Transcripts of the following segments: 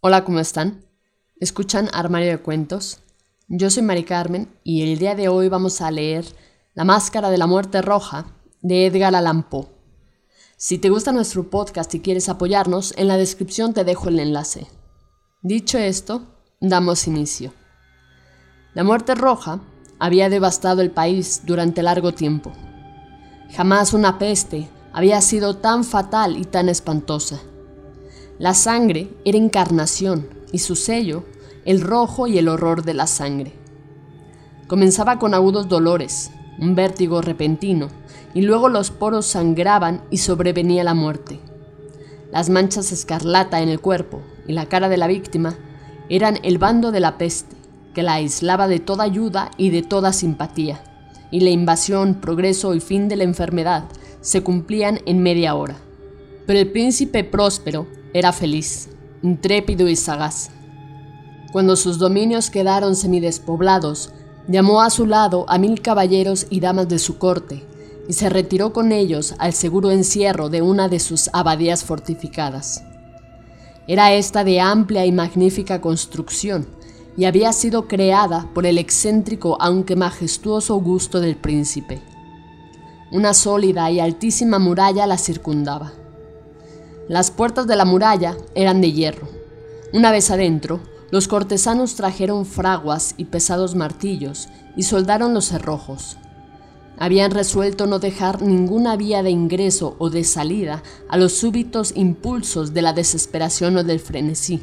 Hola, ¿cómo están? ¿Escuchan Armario de Cuentos? Yo soy Mari Carmen y el día de hoy vamos a leer La Máscara de la Muerte Roja de Edgar Allan Poe. Si te gusta nuestro podcast y quieres apoyarnos, en la descripción te dejo el enlace. Dicho esto, damos inicio. La Muerte Roja había devastado el país durante largo tiempo. Jamás una peste había sido tan fatal y tan espantosa. La sangre era encarnación y su sello, el rojo y el horror de la sangre. Comenzaba con agudos dolores, un vértigo repentino, y luego los poros sangraban y sobrevenía la muerte. Las manchas escarlata en el cuerpo y la cara de la víctima eran el bando de la peste, que la aislaba de toda ayuda y de toda simpatía, y la invasión, progreso y fin de la enfermedad se cumplían en media hora. Pero el príncipe próspero era feliz, intrépido y sagaz. Cuando sus dominios quedaron semidespoblados, llamó a su lado a mil caballeros y damas de su corte, y se retiró con ellos al seguro encierro de una de sus abadías fortificadas. Era esta de amplia y magnífica construcción, y había sido creada por el excéntrico aunque majestuoso gusto del príncipe. Una sólida y altísima muralla la circundaba. Las puertas de la muralla eran de hierro. Una vez adentro, los cortesanos trajeron fraguas y pesados martillos y soldaron los cerrojos. Habían resuelto no dejar ninguna vía de ingreso o de salida a los súbitos impulsos de la desesperación o del frenesí.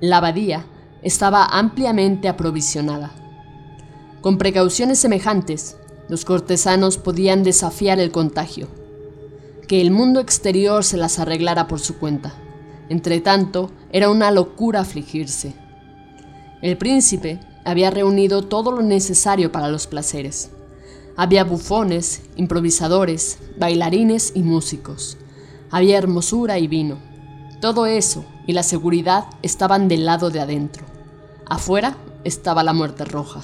La abadía estaba ampliamente aprovisionada. Con precauciones semejantes, los cortesanos podían desafiar el contagio que el mundo exterior se las arreglara por su cuenta. Entretanto, era una locura afligirse. El príncipe había reunido todo lo necesario para los placeres. Había bufones, improvisadores, bailarines y músicos. Había hermosura y vino. Todo eso y la seguridad estaban del lado de adentro. Afuera estaba la muerte roja.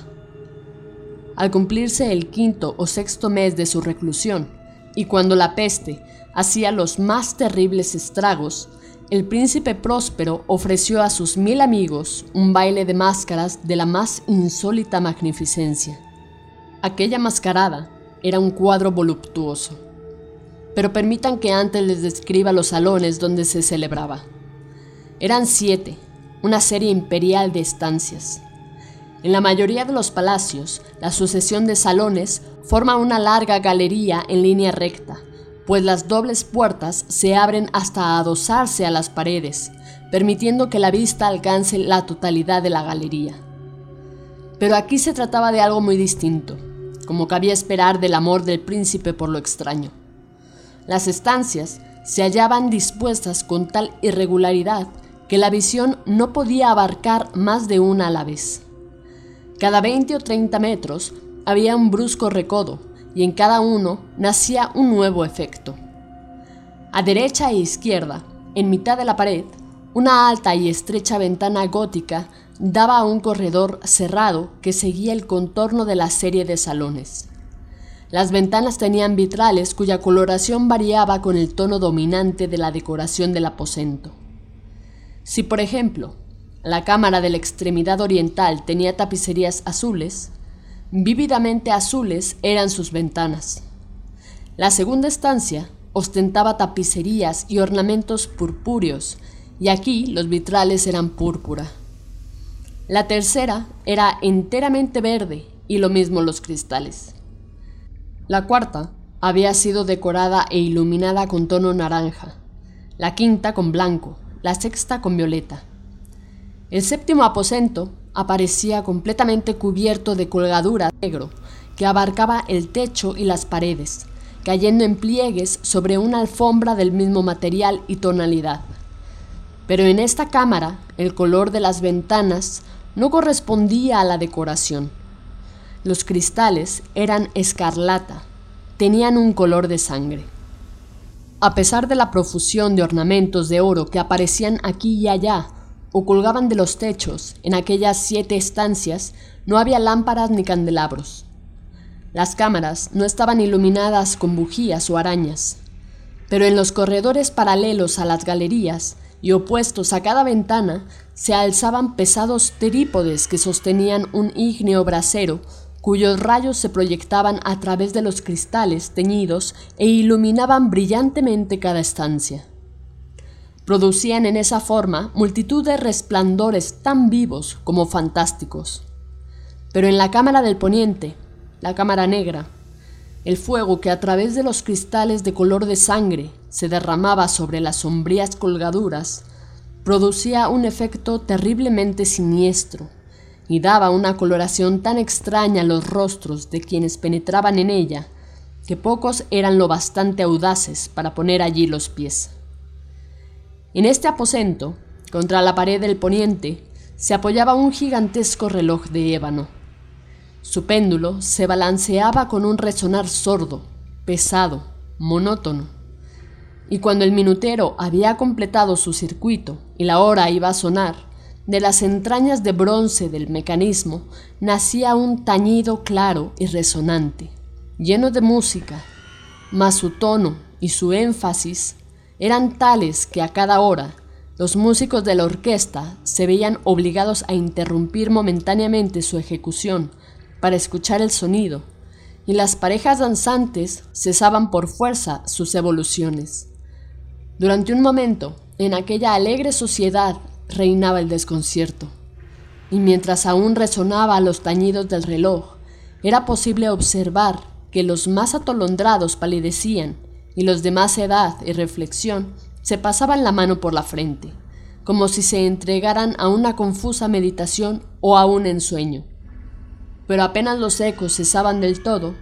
Al cumplirse el quinto o sexto mes de su reclusión, y cuando la peste hacía los más terribles estragos, el príncipe próspero ofreció a sus mil amigos un baile de máscaras de la más insólita magnificencia. Aquella mascarada era un cuadro voluptuoso. Pero permitan que antes les describa los salones donde se celebraba. Eran siete, una serie imperial de estancias. En la mayoría de los palacios, la sucesión de salones forma una larga galería en línea recta, pues las dobles puertas se abren hasta adosarse a las paredes, permitiendo que la vista alcance la totalidad de la galería. Pero aquí se trataba de algo muy distinto, como cabía esperar del amor del príncipe por lo extraño. Las estancias se hallaban dispuestas con tal irregularidad que la visión no podía abarcar más de una a la vez. Cada 20 o 30 metros había un brusco recodo, y en cada uno nacía un nuevo efecto. A derecha e izquierda, en mitad de la pared, una alta y estrecha ventana gótica daba a un corredor cerrado que seguía el contorno de la serie de salones. Las ventanas tenían vitrales cuya coloración variaba con el tono dominante de la decoración del aposento. Si, por ejemplo, la cámara de la extremidad oriental tenía tapicerías azules, Vívidamente azules eran sus ventanas. La segunda estancia ostentaba tapicerías y ornamentos purpúreos, y aquí los vitrales eran púrpura. La tercera era enteramente verde, y lo mismo los cristales. La cuarta había sido decorada e iluminada con tono naranja, la quinta con blanco, la sexta con violeta. El séptimo aposento aparecía completamente cubierto de colgadura negro que abarcaba el techo y las paredes, cayendo en pliegues sobre una alfombra del mismo material y tonalidad. Pero en esta cámara el color de las ventanas no correspondía a la decoración. Los cristales eran escarlata, tenían un color de sangre. A pesar de la profusión de ornamentos de oro que aparecían aquí y allá o colgaban de los techos, en aquellas siete estancias no había lámparas ni candelabros. Las cámaras no estaban iluminadas con bujías o arañas, pero en los corredores paralelos a las galerías y opuestos a cada ventana se alzaban pesados trípodes que sostenían un ígneo brasero cuyos rayos se proyectaban a través de los cristales teñidos e iluminaban brillantemente cada estancia. Producían en esa forma multitud de resplandores tan vivos como fantásticos. Pero en la cámara del poniente, la cámara negra, el fuego que a través de los cristales de color de sangre se derramaba sobre las sombrías colgaduras, producía un efecto terriblemente siniestro y daba una coloración tan extraña a los rostros de quienes penetraban en ella que pocos eran lo bastante audaces para poner allí los pies. En este aposento, contra la pared del poniente, se apoyaba un gigantesco reloj de ébano su péndulo se balanceaba con un resonar sordo, pesado, monótono. Y cuando el minutero había completado su circuito y la hora iba a sonar, de las entrañas de bronce del mecanismo nacía un tañido claro y resonante, lleno de música, mas su tono y su énfasis eran tales que a cada hora los músicos de la orquesta se veían obligados a interrumpir momentáneamente su ejecución para escuchar el sonido, y las parejas danzantes cesaban por fuerza sus evoluciones. Durante un momento, en aquella alegre sociedad reinaba el desconcierto, y mientras aún resonaba los tañidos del reloj, era posible observar que los más atolondrados palidecían y los de más edad y reflexión se pasaban la mano por la frente, como si se entregaran a una confusa meditación o a un ensueño pero apenas los ecos cesaban del todo,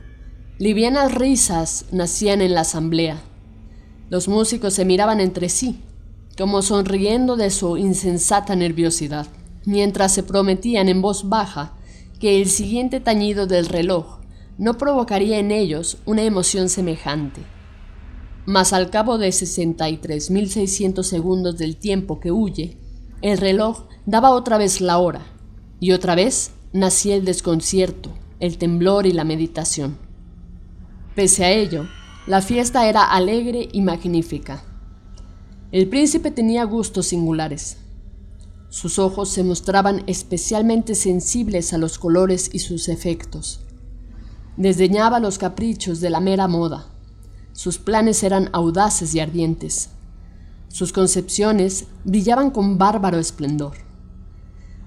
livianas risas nacían en la asamblea. Los músicos se miraban entre sí, como sonriendo de su insensata nerviosidad, mientras se prometían en voz baja que el siguiente tañido del reloj no provocaría en ellos una emoción semejante. Mas al cabo de 63.600 segundos del tiempo que huye, el reloj daba otra vez la hora, y otra vez nacía el desconcierto, el temblor y la meditación. Pese a ello, la fiesta era alegre y magnífica. El príncipe tenía gustos singulares. Sus ojos se mostraban especialmente sensibles a los colores y sus efectos. Desdeñaba los caprichos de la mera moda. Sus planes eran audaces y ardientes. Sus concepciones brillaban con bárbaro esplendor.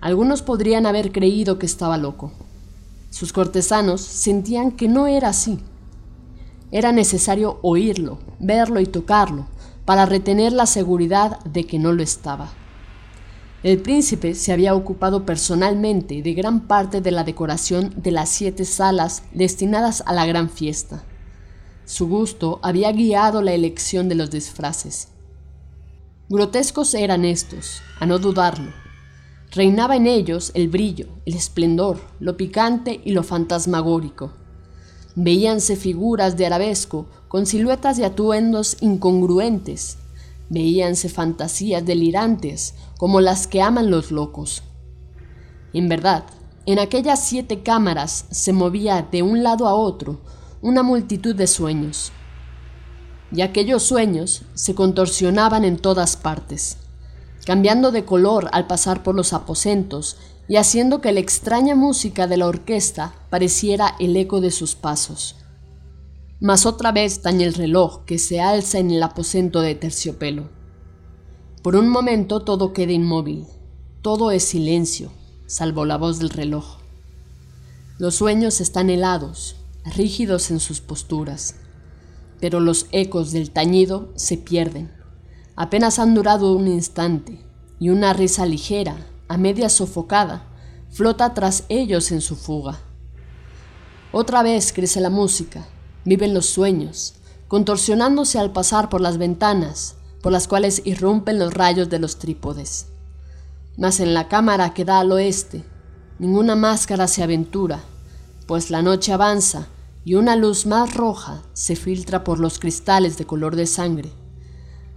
Algunos podrían haber creído que estaba loco. Sus cortesanos sentían que no era así. Era necesario oírlo, verlo y tocarlo para retener la seguridad de que no lo estaba. El príncipe se había ocupado personalmente de gran parte de la decoración de las siete salas destinadas a la gran fiesta. Su gusto había guiado la elección de los disfraces. Grotescos eran estos, a no dudarlo, Reinaba en ellos el brillo, el esplendor, lo picante y lo fantasmagórico. Veíanse figuras de arabesco con siluetas y atuendos incongruentes. Veíanse fantasías delirantes como las que aman los locos. En verdad, en aquellas siete cámaras se movía de un lado a otro una multitud de sueños. Y aquellos sueños se contorsionaban en todas partes cambiando de color al pasar por los aposentos y haciendo que la extraña música de la orquesta pareciera el eco de sus pasos. Mas otra vez tañe el reloj que se alza en el aposento de terciopelo. Por un momento todo queda inmóvil, todo es silencio, salvo la voz del reloj. Los sueños están helados, rígidos en sus posturas, pero los ecos del tañido se pierden Apenas han durado un instante, y una risa ligera, a media sofocada, flota tras ellos en su fuga. Otra vez crece la música, viven los sueños, contorsionándose al pasar por las ventanas, por las cuales irrumpen los rayos de los trípodes. Mas en la cámara que da al oeste, ninguna máscara se aventura, pues la noche avanza y una luz más roja se filtra por los cristales de color de sangre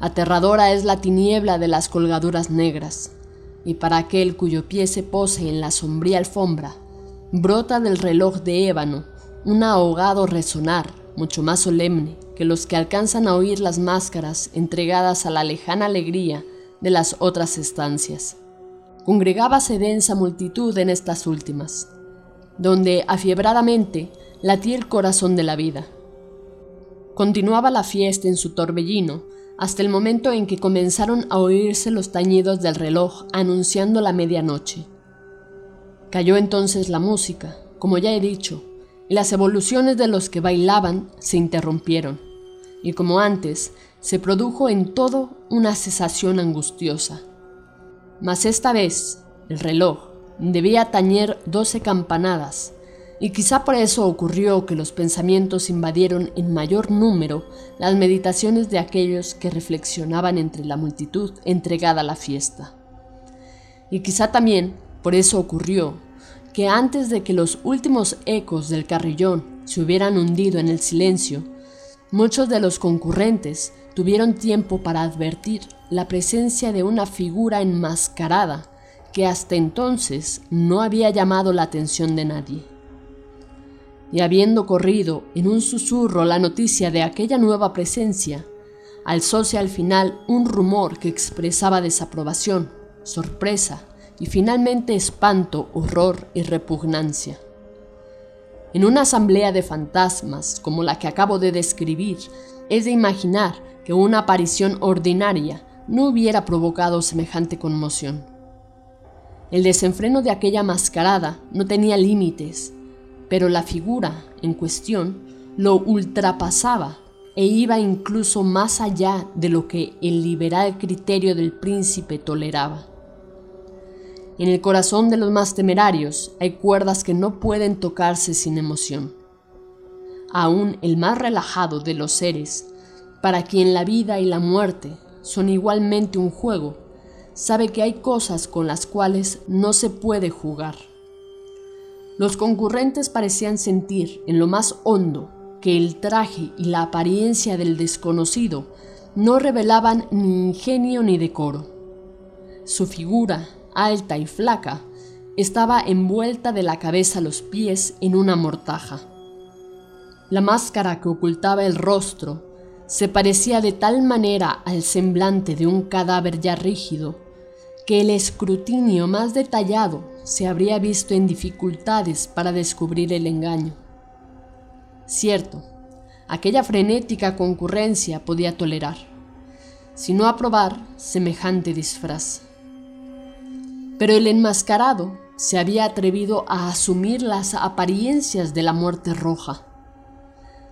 Aterradora es la tiniebla de las colgaduras negras, y para aquel cuyo pie se pose en la sombría alfombra, brota del reloj de ébano un ahogado resonar mucho más solemne que los que alcanzan a oír las máscaras entregadas a la lejana alegría de las otras estancias. Congregábase densa multitud en estas últimas, donde afiebradamente latía el corazón de la vida. Continuaba la fiesta en su torbellino hasta el momento en que comenzaron a oírse los tañidos del reloj anunciando la medianoche. Cayó entonces la música, como ya he dicho, y las evoluciones de los que bailaban se interrumpieron, y como antes, se produjo en todo una cesación angustiosa. Mas esta vez, el reloj debía tañer doce campanadas, y quizá por eso ocurrió que los pensamientos invadieron en mayor número las meditaciones de aquellos que reflexionaban entre la multitud entregada a la fiesta. Y quizá también por eso ocurrió que antes de que los últimos ecos del carrillón se hubieran hundido en el silencio, muchos de los concurrentes tuvieron tiempo para advertir la presencia de una figura enmascarada que hasta entonces no había llamado la atención de nadie y habiendo corrido en un susurro la noticia de aquella nueva presencia, alzóse al final un rumor que expresaba desaprobación, sorpresa y finalmente espanto, horror y repugnancia. En una asamblea de fantasmas como la que acabo de describir, es de imaginar que una aparición ordinaria no hubiera provocado semejante conmoción. El desenfreno de aquella mascarada no tenía límites pero la figura en cuestión lo ultrapasaba e iba incluso más allá de lo que el liberal criterio del príncipe toleraba. En el corazón de los más temerarios hay cuerdas que no pueden tocarse sin emoción. Aún el más relajado de los seres, para quien la vida y la muerte son igualmente un juego, sabe que hay cosas con las cuales no se puede jugar. Los concurrentes parecían sentir en lo más hondo que el traje y la apariencia del desconocido no revelaban ni ingenio ni decoro. Su figura, alta y flaca, estaba envuelta de la cabeza a los pies en una mortaja. La máscara que ocultaba el rostro se parecía de tal manera al semblante de un cadáver ya rígido que el escrutinio más detallado se habría visto en dificultades para descubrir el engaño. Cierto, aquella frenética concurrencia podía tolerar, si no aprobar semejante disfraz. Pero el enmascarado se había atrevido a asumir las apariencias de la muerte roja.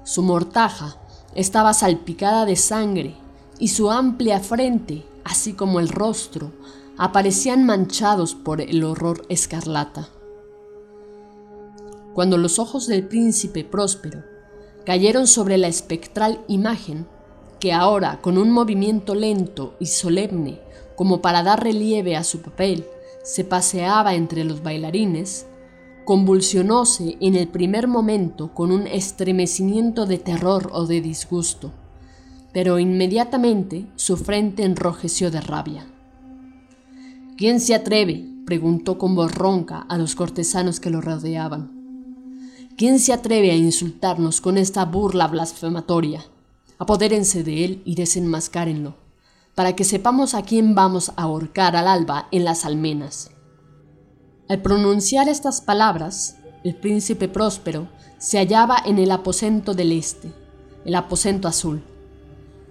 Su mortaja estaba salpicada de sangre y su amplia frente, así como el rostro, aparecían manchados por el horror escarlata. Cuando los ojos del príncipe próspero cayeron sobre la espectral imagen, que ahora, con un movimiento lento y solemne, como para dar relieve a su papel, se paseaba entre los bailarines, convulsionóse en el primer momento con un estremecimiento de terror o de disgusto, pero inmediatamente su frente enrojeció de rabia. ¿Quién se atreve? preguntó con voz ronca a los cortesanos que lo rodeaban. ¿Quién se atreve a insultarnos con esta burla blasfematoria? Apodérense de él y desenmascárenlo, para que sepamos a quién vamos a ahorcar al alba en las almenas. Al pronunciar estas palabras, el príncipe próspero se hallaba en el aposento del este, el aposento azul.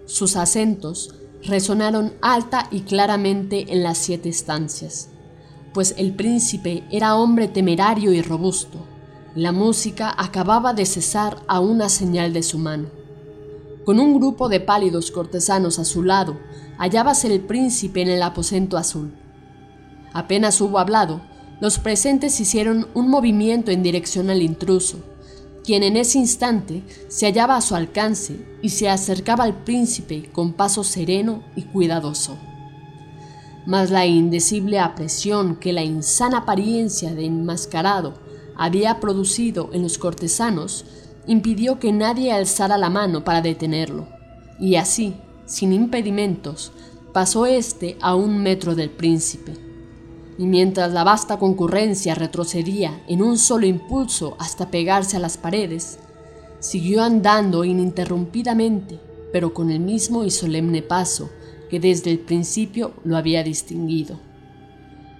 Sus acentos resonaron alta y claramente en las siete estancias, pues el príncipe era hombre temerario y robusto. La música acababa de cesar a una señal de su mano. Con un grupo de pálidos cortesanos a su lado, hallábase el príncipe en el aposento azul. Apenas hubo hablado, los presentes hicieron un movimiento en dirección al intruso, quien en ese instante se hallaba a su alcance y se acercaba al príncipe con paso sereno y cuidadoso. Mas la indecible apresión que la insana apariencia de enmascarado había producido en los cortesanos impidió que nadie alzara la mano para detenerlo, y así, sin impedimentos, pasó éste a un metro del príncipe y mientras la vasta concurrencia retrocedía en un solo impulso hasta pegarse a las paredes, siguió andando ininterrumpidamente, pero con el mismo y solemne paso que desde el principio lo había distinguido.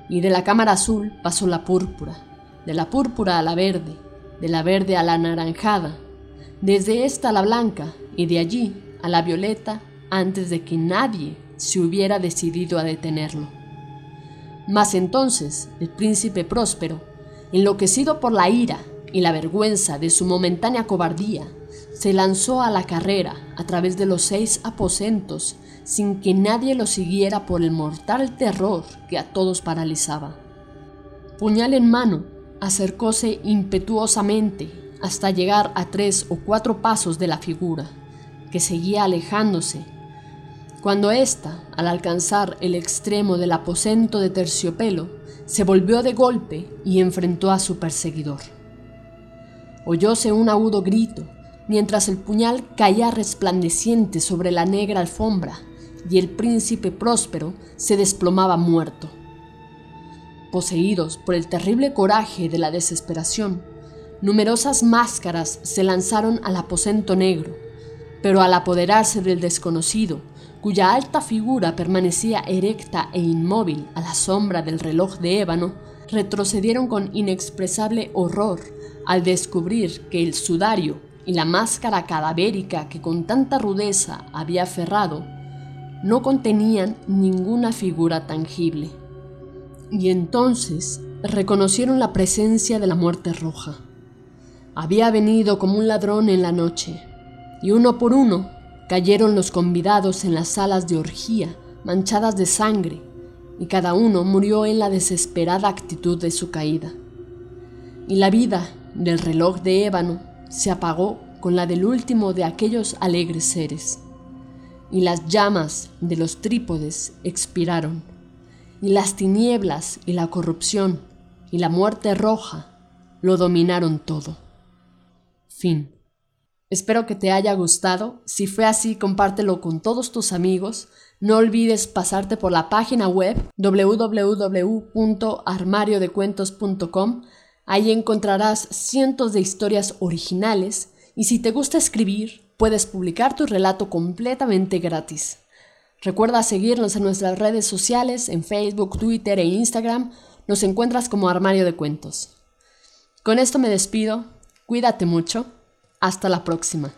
Y de la cámara azul pasó la púrpura, de la púrpura a la verde, de la verde a la anaranjada, desde esta a la blanca y de allí a la violeta antes de que nadie se hubiera decidido a detenerlo. Mas entonces el príncipe próspero, enloquecido por la ira y la vergüenza de su momentánea cobardía, se lanzó a la carrera a través de los seis aposentos sin que nadie lo siguiera por el mortal terror que a todos paralizaba. Puñal en mano, acercóse impetuosamente hasta llegar a tres o cuatro pasos de la figura, que seguía alejándose. Cuando ésta, al alcanzar el extremo del aposento de terciopelo, se volvió de golpe y enfrentó a su perseguidor. Oyóse un agudo grito, mientras el puñal caía resplandeciente sobre la negra alfombra y el príncipe próspero se desplomaba muerto. Poseídos por el terrible coraje de la desesperación, numerosas máscaras se lanzaron al aposento negro, pero al apoderarse del desconocido, cuya alta figura permanecía erecta e inmóvil a la sombra del reloj de ébano, retrocedieron con inexpresable horror al descubrir que el sudario y la máscara cadavérica que con tanta rudeza había aferrado no contenían ninguna figura tangible. Y entonces reconocieron la presencia de la muerte roja. Había venido como un ladrón en la noche, y uno por uno cayeron los convidados en las salas de orgía manchadas de sangre, y cada uno murió en la desesperada actitud de su caída. Y la vida del reloj de ébano se apagó con la del último de aquellos alegres seres, y las llamas de los trípodes expiraron, y las tinieblas y la corrupción y la muerte roja lo dominaron todo. Fin. Espero que te haya gustado. Si fue así, compártelo con todos tus amigos. No olvides pasarte por la página web www.armariodecuentos.com Ahí encontrarás cientos de historias originales y si te gusta escribir, puedes publicar tu relato completamente gratis. Recuerda seguirnos en nuestras redes sociales, en Facebook, Twitter e Instagram. Nos encuentras como Armario de Cuentos. Con esto me despido. Cuídate mucho. Hasta la próxima.